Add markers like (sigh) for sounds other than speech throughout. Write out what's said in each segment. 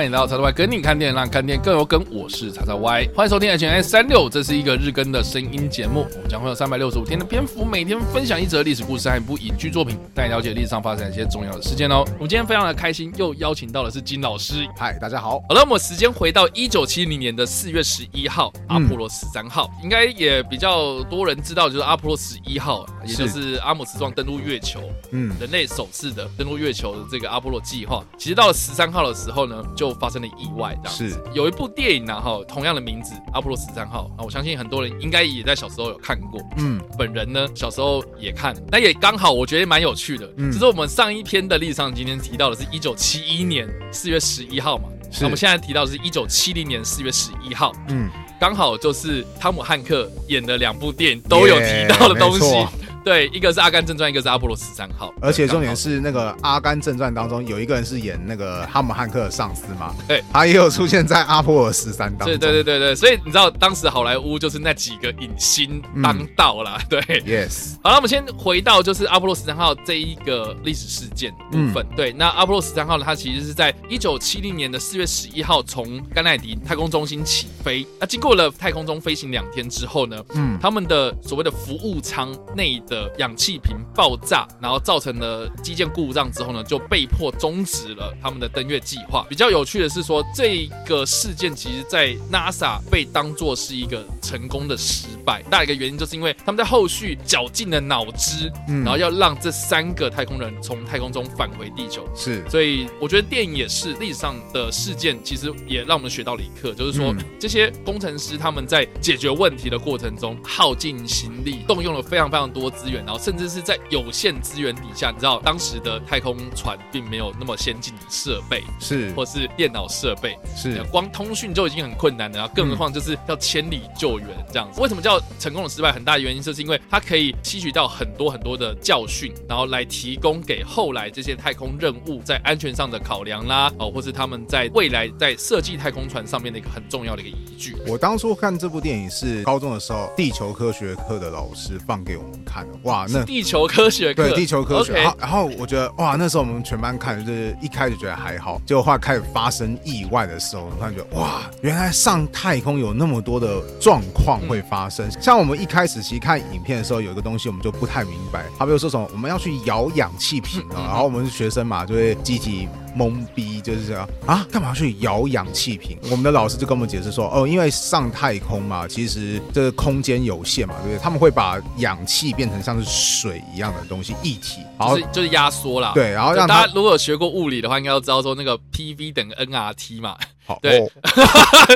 欢迎来到叉叉 Y 跟你看电影，让看电影更有梗。我是叉叉 Y，欢迎收听 HNS 三六，这是一个日更的声音节目。我们将会有三百六十五天的篇幅，每天分享一则历史故事和一部影剧作品，带你了解历史上发生一些重要的事件哦。我们今天非常的开心，又邀请到的是金老师。嗨，大家好。好了，我们时间回到一九七零年的四月十一号，阿波罗十三号，应该也比较多人知道，就是阿波罗十一号，也就是阿姆斯壮登陆月球，嗯，人类首次的登陆月球的这个阿波罗计划。其实到了十三号的时候呢，就发生了意外，这样子。是有一部电影呢，哈，同样的名字《阿波罗十三号》啊，我相信很多人应该也在小时候有看过。嗯，本人呢，小时候也看，那也刚好，我觉得蛮有趣的。嗯，就是我们上一篇的历史上今天提到的是一九七一年四月十一号嘛，那我们现在提到的是一九七零年四月十一号。嗯，刚好就是汤姆汉克演的两部电影都有提到的东西。对，一个是《阿甘正传》，一个是《阿波罗十三号》，而且重点是那个《阿甘正传》当中有一个人是演那个哈姆汉克的上司嘛，对，他也有出现在《阿波罗十三》当中。对对对对对，所以你知道当时好莱坞就是那几个影星当道了，对，Yes。好了，我们先回到就是《阿波罗十三号》这一个历史事件部分。对，那《阿波罗十三号》呢，它其实是在一九七零年的四月十一号从甘乃迪太空中心起飞，那经过了太空中飞行两天之后呢，嗯，他们的所谓的服务舱内的氧气瓶爆炸，然后造成了基建故障之后呢，就被迫终止了他们的登月计划。比较有趣的是说，这个事件其实在 NASA 被当作是一个成功的失败。大一个原因就是因为他们在后续绞尽了脑汁，然后要让这三个太空人从太空中返回地球。是，所以我觉得电影也是历史上的事件，其实也让我们学到了一课，就是说这些工程师他们在解决问题的过程中耗尽心力，动用了非常非常多资源，然后甚至是在有限资源底下，你知道当时的太空船并没有那么先进的设备，是或是电脑设备，是光通讯就已经很困难了，然后更何况就是要千里救援这样子。为什么叫成功的失败？很大的原因就是因为它可以吸取到很多很多的教训，然后来提供给后来这些太空任务在安全上的考量啦，哦，或是他们在未来在设计太空船上面的一个很重要的一个依据。我当初看这部电影是高中的时候，地球科学课的老师放给我们看的，哇，那地球。科学课对地球科学，然后然后我觉得哇，那时候我们全班看，就是一开始觉得还好，结果后来开始发生意外的时候，突然觉得哇，原来上太空有那么多的状况会发生。嗯、像我们一开始其实看影片的时候，有一个东西我们就不太明白，他比如说什么，我们要去摇氧气瓶啊，然后我们是学生嘛，就会集体懵逼，就是这样啊，干嘛要去摇氧气瓶？我们的老师就跟我们解释说，哦，因为上太空嘛，其实这个空间有限嘛，对不对？他们会把氧气变成像是水一样的东西，液体，就是就是压缩啦。对，然后让大家如果有学过物理的话，应该都知道说那个 PV 等于 nRT 嘛。好 (laughs) 对，哦、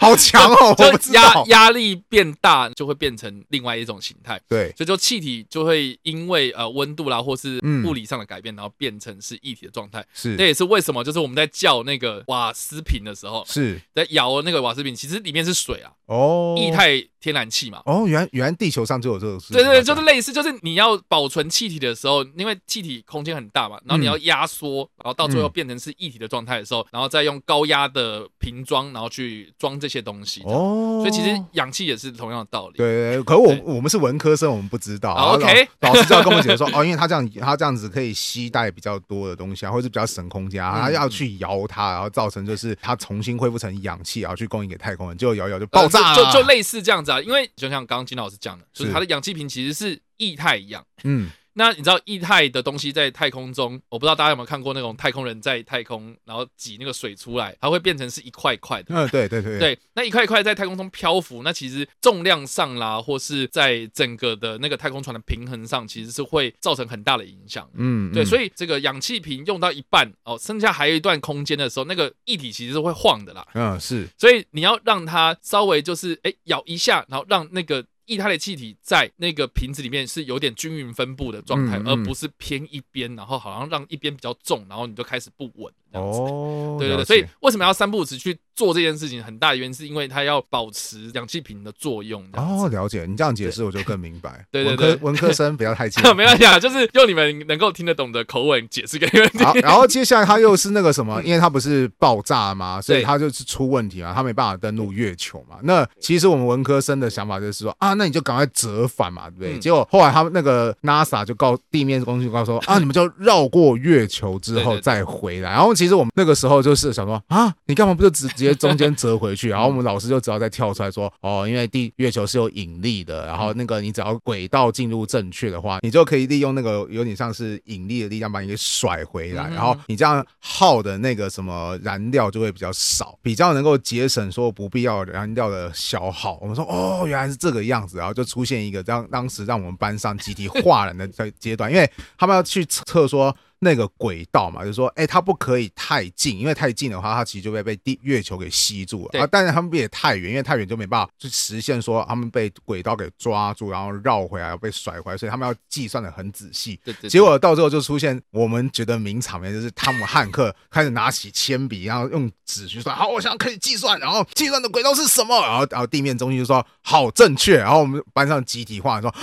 好强哦！(laughs) 就压压力变大，就会变成另外一种形态。对，所以就气体就会因为呃温度啦，或是物理上的改变，嗯、然后变成是液体的状态。是，这也是为什么就是我们在叫那个瓦斯瓶的时候，是在摇那个瓦斯瓶，其实里面是水啊。哦，液态天然气嘛。哦，原来原来地球上就有这个事。对对，就是类似，就是你要保存气体的时候，因为气体空间很大嘛，然后你要压缩，然后到最后变成是液体的状态的时候，然后再用高压的瓶装，然后去装这些东西。哦，所以其实氧气也是同样的道理。对对，可我我们是文科生，我们不知道。OK，老师就要跟我们解释说，哦，因为他这样他这样子可以吸带比较多的东西啊，或者是比较省空间啊，他要去摇它，然后造成就是它重新恢复成氧气，然后去供应给太空人，结果摇摇就爆炸。就就类似这样子啊，因为就像刚刚金老师讲的，就是它的氧气瓶其实是液态一样。嗯。那你知道液态的东西在太空中，我不知道大家有没有看过那种太空人在太空，然后挤那个水出来，它会变成是一块块的。嗯，对对对对。那一块一块在太空中漂浮，那其实重量上啦，或是在整个的那个太空船的平衡上，其实是会造成很大的影响。嗯，对，所以这个氧气瓶用到一半哦，剩下还有一段空间的时候，那个液体其实是会晃的啦。嗯，是。所以你要让它稍微就是哎咬一下，然后让那个。液态的气体在那个瓶子里面是有点均匀分布的状态，嗯嗯、而不是偏一边，然后好像让一边比较重，然后你就开始不稳。哦，对对对，所以为什么要三不五时去做这件事情？很大的原因是因为它要保持氧气瓶的作用。哦，了解，你这样解释我就更明白。(laughs) 对对对，文科文科生不要太气，(laughs) 没关系啊，就是用你们能够听得懂的口吻解释给你们听。好，然后接下来他又是那个什么？因为他不是爆炸吗？(laughs) 所以他就是出问题嘛，他没办法登陆月球嘛。那其实我们文科生的想法就是说啊，那你就赶快折返嘛，对不对？结果后来他们那个 NASA 就告地面公司告诉说啊，你们就绕过月球之后再回来，然后。其实我们那个时候就是想说啊，你干嘛不就直直接中间折回去？(laughs) 然后我们老师就只要再跳出来说，哦，因为地月球是有引力的，然后那个你只要轨道进入正确的话，你就可以利用那个有点像是引力的力量把你给甩回来，然后你这样耗的那个什么燃料就会比较少，比较能够节省说不必要燃料的消耗。我们说哦，原来是这个样子，然后就出现一个这样，当时让我们班上集体哗然的在阶段，因为他们要去测说。那个轨道嘛，就是说，哎，它不可以太近，因为太近的话，它其实就会被地月球给吸住了。对啊，但是他们不也太远，因为太远就没办法去实现说他们被轨道给抓住，然后绕回来被甩回来，所以他们要计算的很仔细。对对。结果到最后就出现我们觉得名场面，就是汤姆汉克开始拿起铅笔，然后用纸去算。好，我想可以计算，然后计算的轨道是什么？然后然后地面中心就说好正确，然后我们班上集体化说。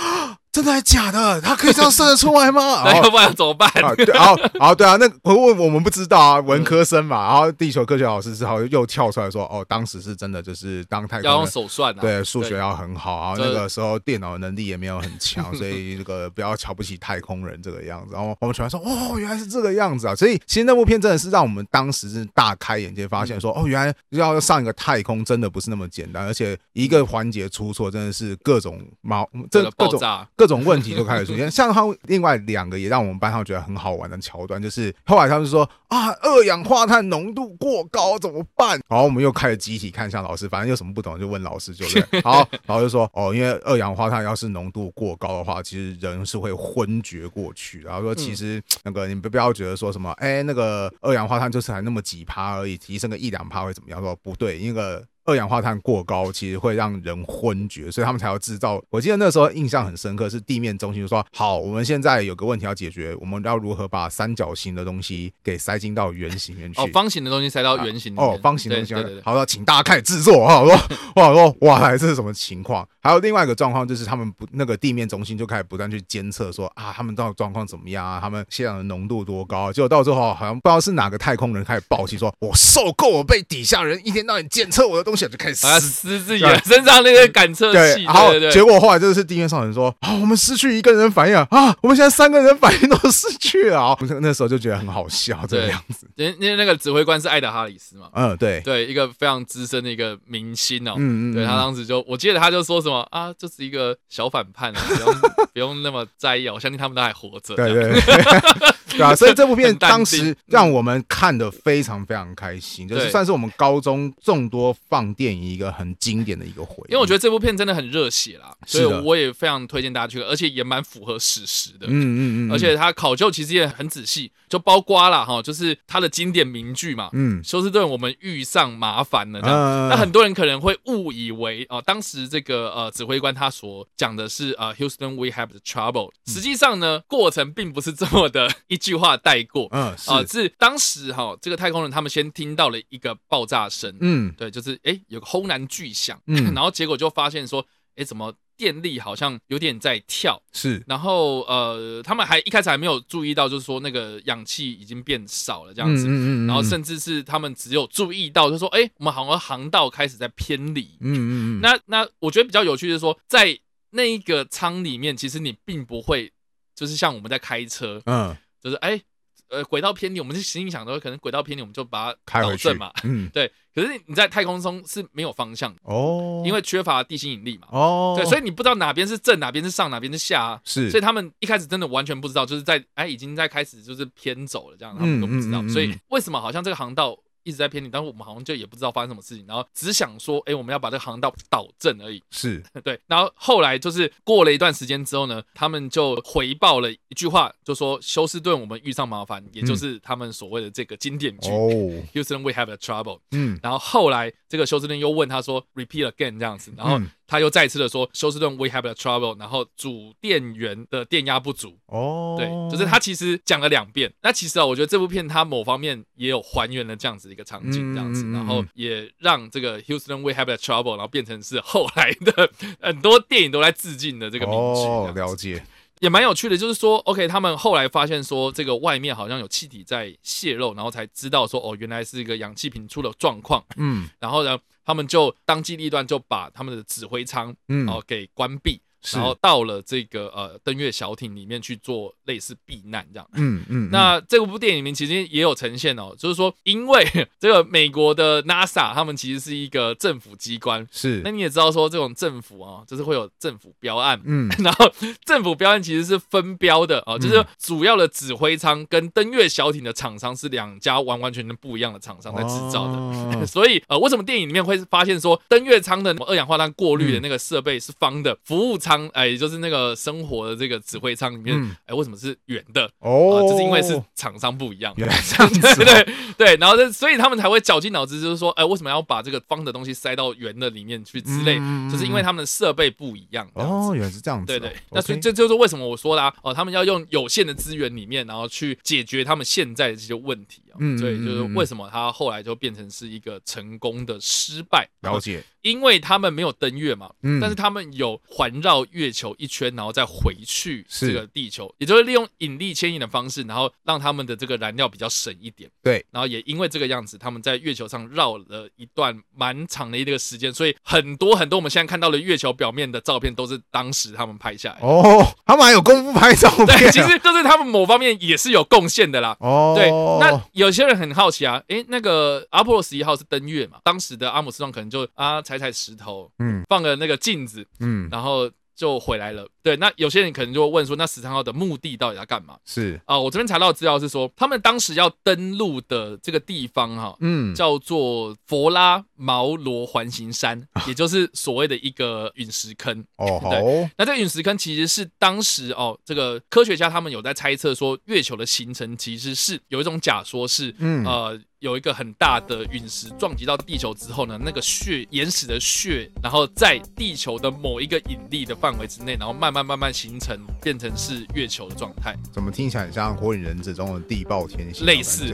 真的还假的？他可以这样射得出来吗？(laughs) 那要不然怎么办？啊，对，然后，然后对啊，那我问我们不知道啊，文科生嘛。然后地球科学老师之后又跳出来说，哦，当时是真的，就是当太空人要用手算啊，对，数学要很好，然后那个时候电脑能力也没有很强，所以这个不要瞧不起太空人这个样子。然后我们全班说，哦，原来是这个样子啊！所以其实那部片真的是让我们当时是大开眼界，发现说，哦，原来要上一个太空真的不是那么简单，而且一个环节出错，真的是各种毛，这各种各种问题就开始出现，(laughs) 像他另外两个也让我们班上觉得很好玩的桥段，就是后来他们说啊，二氧化碳浓度过高怎么办？然后我们又开始集体看向老师，反正有什么不懂就问老师就对。(laughs) 好，然后就说哦，因为二氧化碳要是浓度过高的话，其实人是会昏厥过去。然后说其实那个你们不要觉得说什么，哎，那个二氧化碳就是还那么几趴而已，提升个一两趴会怎么样？说不对，那个。二氧化碳过高，其实会让人昏厥，所以他们才要制造。我记得那时候印象很深刻，是地面中心就说：“好，我们现在有个问题要解决，我们要如何把三角形的东西给塞进到圆形里面去？哦，方形的东西塞到圆形。哦，方形的东西。对对对。好了，请大家开始制作哈。我说，我，说哇，这是什么情况？还有另外一个状况，就是他们不那个地面中心就开始不断去监测，说啊，他们到底状况怎么样啊？他们现在的浓度多高？结果到最后，好像不知道是哪个太空人开始暴气，说我受够我被底下人一天到晚监测我的东西，就开始。撕自己身上那个感测器，然后结果后来就是地面上人说啊，我们失去一个人反应啊，我们现在三个人反应都失去了。那时候就觉得很好笑，这个样子。因为因为那个指挥官是艾德哈里斯嘛，嗯，对对，一个非常资深的一个明星哦，嗯嗯，对他当时就我记得他就说什么啊，就是一个小反叛，不用 (laughs) 不用那么在意啊，我相信他们都还活着。对对对，(laughs) (laughs) 对啊，所以这部片当时让我们看的非常非常开心，就是算是我们高中众多放电影一个很。经典的一个回忆，因为我觉得这部片真的很热血啦，所以我也非常推荐大家去，而且也蛮符合史实的。嗯嗯嗯，而且他考究其实也很仔细，就包括啦哈，就是他的经典名句嘛。嗯，休斯顿，我们遇上麻烦了这样。那很多人可能会误以为啊，当时这个呃指挥官他所讲的是呃 Houston, we have the trouble。实际上呢，过程并不是这么的一句话带过。嗯，啊，是。当时哈这个太空人他们先听到了一个爆炸声。嗯，对，就是哎有个轰然。巨响，嗯，(laughs) 然后结果就发现说，哎，怎么电力好像有点在跳？是，然后呃，他们还一开始还没有注意到，就是说那个氧气已经变少了这样子，嗯嗯嗯，然后甚至是他们只有注意到，就是说，哎，我们好像航道开始在偏离，嗯嗯嗯，那那我觉得比较有趣的是说，在那一个舱里面，其实你并不会，就是像我们在开车，嗯，就是哎。呃，轨道偏离，我们是心里想说，可能轨道偏离，我们就把它导正嘛。嗯，对。可是你在太空中是没有方向的哦，因为缺乏地心引力嘛。哦，对，所以你不知道哪边是正，哪边是上，哪边是下啊。是，所以他们一开始真的完全不知道，就是在哎，已经在开始就是偏走了，这样他们都不知道。所以为什么好像这个航道？一直在偏离，但是我们好像就也不知道发生什么事情，然后只想说，哎、欸，我们要把这个航道导正而已。是 (laughs) 对，然后后来就是过了一段时间之后呢，他们就回报了一句话，就说休斯顿，我们遇上麻烦，也就是他们所谓的这个经典句、嗯、，(laughs) Houston we have a trouble。嗯，然后后来这个休斯顿又问他说，repeat again 这样子，然后。嗯他又再次的说，休斯顿，we have a trouble，然后主电源的电压不足。哦，对，就是他其实讲了两遍。那其实啊，我觉得这部片它某方面也有还原了这样子一个场景，这样子，然后也让这个 Houston we have a trouble，然后变成是后来的 (laughs) 很多电影都在致敬的这个名句。哦，了解。也蛮有趣的，就是说，OK，他们后来发现说，这个外面好像有气体在泄漏，然后才知道说，哦，原来是一个氧气瓶出了状况。嗯，然后呢，他们就当机立断，就把他们的指挥舱，嗯，哦，给关闭。然后到了这个呃登月小艇里面去做类似避难这样。嗯嗯。那这部电影里面其实也有呈现哦，就是说因为 (laughs) 这个美国的 NASA 他们其实是一个政府机关，是。那你也知道说这种政府啊，就是会有政府标案，嗯，(laughs) 然后政府标案其实是分标的啊，就是主要的指挥舱跟登月小艇的厂商是两家完完全全不一样的厂商在制造的，哦、(laughs) 所以呃，为什么电影里面会发现说登月舱的二氧化碳过滤的那个设备是方的，嗯、服务舱哎，也就是那个生活的这个指挥舱里面，哎、嗯，为什么是圆的？哦，就、呃、是因为是厂商不一样，原来这样子，(laughs) 对对，然后这所以他们才会绞尽脑汁，就是说，哎，为什么要把这个方的东西塞到圆的里面去之类，嗯、就是因为他们的设备不一样。哦，原来是这样子、哦，对对，那所以这就是为什么我说啦、啊，哦，他们要用有限的资源里面，然后去解决他们现在的这些问题啊。嗯，所以就是为什么他后来就变成是一个成功的失败。了解。(laughs) 因为他们没有登月嘛，嗯，但是他们有环绕月球一圈，然后再回去这个地球，也就是利用引力牵引的方式，然后让他们的这个燃料比较省一点。对，然后也因为这个样子，他们在月球上绕了一段蛮长的一个时间，所以很多很多我们现在看到的月球表面的照片都是当时他们拍下来。哦，他们还有功夫拍照片啊？对，其实就是他们某方面也是有贡献的啦。哦，对，那有些人很好奇啊，诶，那个阿波罗十一号是登月嘛？当时的阿姆斯壮可能就啊。踩踩石头，嗯，放个那个镜子，嗯，然后就回来了。对，那有些人可能就会问说，那十三号的目的到底要干嘛？是啊、呃，我这边查到的资料是说，他们当时要登陆的这个地方哈，嗯，叫做佛拉毛罗环形山，也就是所谓的一个陨石坑。哦，(laughs) 对，那这个陨石坑其实是当时哦，这个科学家他们有在猜测说，月球的形成其实是有一种假说是，嗯，呃。有一个很大的陨石撞击到地球之后呢，那个血岩石的血，然后在地球的某一个引力的范围之内，然后慢慢慢慢形成，变成是月球的状态。怎么听起来很像《火影忍者》中的地爆天星？类似，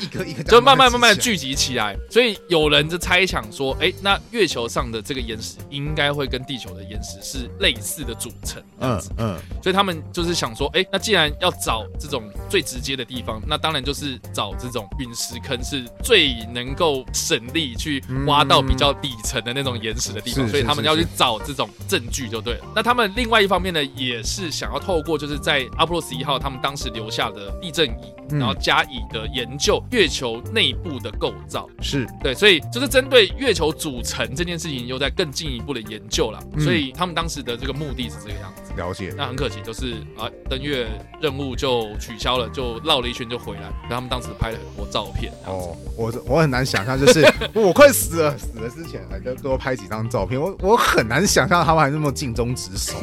一颗一颗就慢慢慢慢聚集起来。所以有人就猜想说，哎，那月球上的这个岩石应该会跟地球的岩石是类似的组成。嗯嗯。所以他们就是想说，哎，那既然要找这种最直接的地方，那当然就是找这种陨石坑。是最能够省力去挖到比较底层的那种岩石的地方，所以他们要去找这种证据就对了。那他们另外一方面呢，也是想要透过就是在阿波罗十一号他们当时留下的地震仪，然后加以的研究月球内部的构造。是对，所以就是针对月球组成这件事情，又在更进一步的研究了。所以他们当时的这个目的是这个样子。了解。那很可惜，就是啊，登月任务就取消了，就绕了一圈就回来。然后他们当时拍了很多照片。哦，我我很难想象，就是 (laughs) 我快死了，死了之前还在多拍几张照片，我我很难想象他们还那么尽忠职守。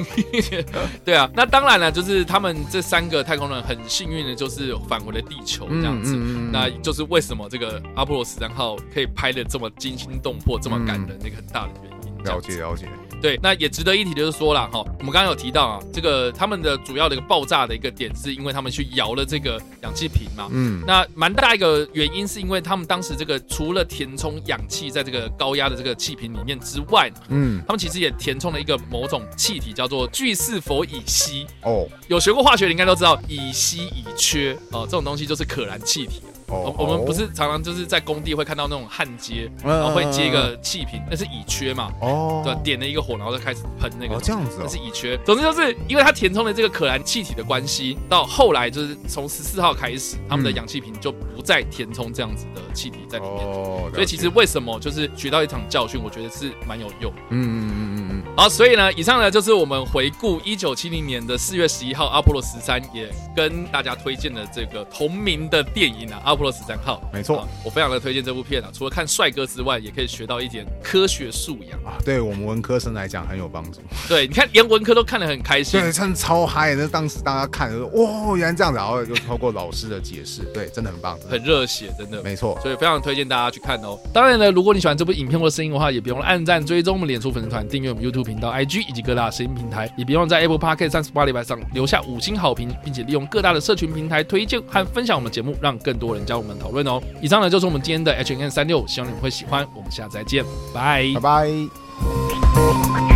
(laughs) 对啊，那当然了，就是他们这三个太空人很幸运的，就是返回了地球这样子。嗯嗯嗯、那就是为什么这个阿波罗十三号可以拍的这么惊心动魄、这么感人，那个很大的原因。了解了解。对，那也值得一提，就是说了哈，我们刚刚有提到啊，这个他们的主要的一个爆炸的一个点，是因为他们去摇了这个氧气瓶嘛，嗯，那蛮大一个原因是因为他们当时这个除了填充氧气在这个高压的这个气瓶里面之外，嗯，他们其实也填充了一个某种气体叫做聚四氟乙烯。哦，有学过化学的应该都知道，乙烯乙炔哦，这种东西就是可燃气体。我我们不是常常就是在工地会看到那种焊接，然后会接一个气瓶，那是乙炔嘛？哦，对，点了一个火，然后就开始喷那个，这样子，那是乙炔。总之就是因为它填充了这个可燃气体的关系，到后来就是从十四号开始，他们的氧气瓶就不再填充这样子的气体在里面。哦，所以其实为什么就是学到一场教训，我觉得是蛮有用。嗯嗯嗯。好，所以呢，以上呢就是我们回顾一九七零年的四月十一号阿波罗十三，也跟大家推荐的这个同名的电影啊，阿波罗十三号。没错，我非常的推荐这部片啊，除了看帅哥之外，也可以学到一点科学素养啊。对我们文科生来讲很有帮助。对，你看连文科都看得很开心，对，真的超嗨。那当时大家看的时候，哇，原来这样子，然后又透过老师的解释，对，真的很棒，很热血，真的。没错，所以非常推荐大家去看哦。当然呢，如果你喜欢这部影片或声音的话，也别忘了按赞、追踪我们脸书粉丝团、订阅我们 YouTube 频道、IG 以及各大声音平台，也别忘在 Apple Podcast 三十八礼拜上留下五星好评，并且利用各大的社群平台推荐和分享我们节目，让更多人加入我们讨论哦。以上呢就是我们今天的 HNN36，希望你们会喜欢。我们下次再见，拜拜拜。